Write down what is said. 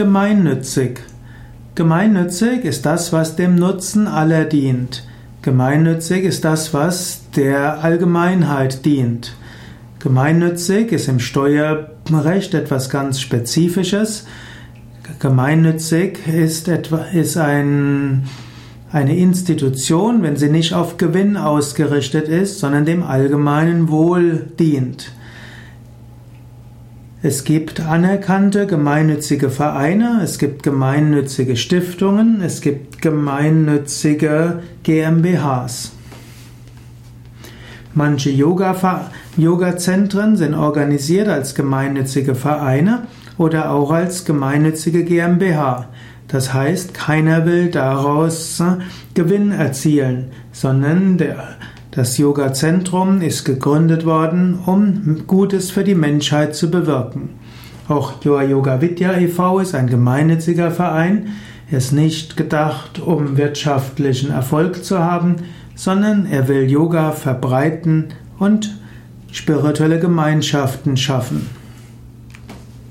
Gemeinnützig. Gemeinnützig ist das, was dem Nutzen aller dient. Gemeinnützig ist das, was der Allgemeinheit dient. Gemeinnützig ist im Steuerrecht etwas ganz Spezifisches. Gemeinnützig ist, etwa, ist ein, eine Institution, wenn sie nicht auf Gewinn ausgerichtet ist, sondern dem allgemeinen Wohl dient. Es gibt anerkannte gemeinnützige Vereine, es gibt gemeinnützige Stiftungen, es gibt gemeinnützige GmbHs. Manche Yoga-Zentren sind organisiert als gemeinnützige Vereine oder auch als gemeinnützige GmbH. Das heißt, keiner will daraus Gewinn erzielen, sondern der das Yoga-Zentrum ist gegründet worden, um Gutes für die Menschheit zu bewirken. Auch Yoga Vidya e.V. ist ein gemeinnütziger Verein. Er ist nicht gedacht, um wirtschaftlichen Erfolg zu haben, sondern er will Yoga verbreiten und spirituelle Gemeinschaften schaffen.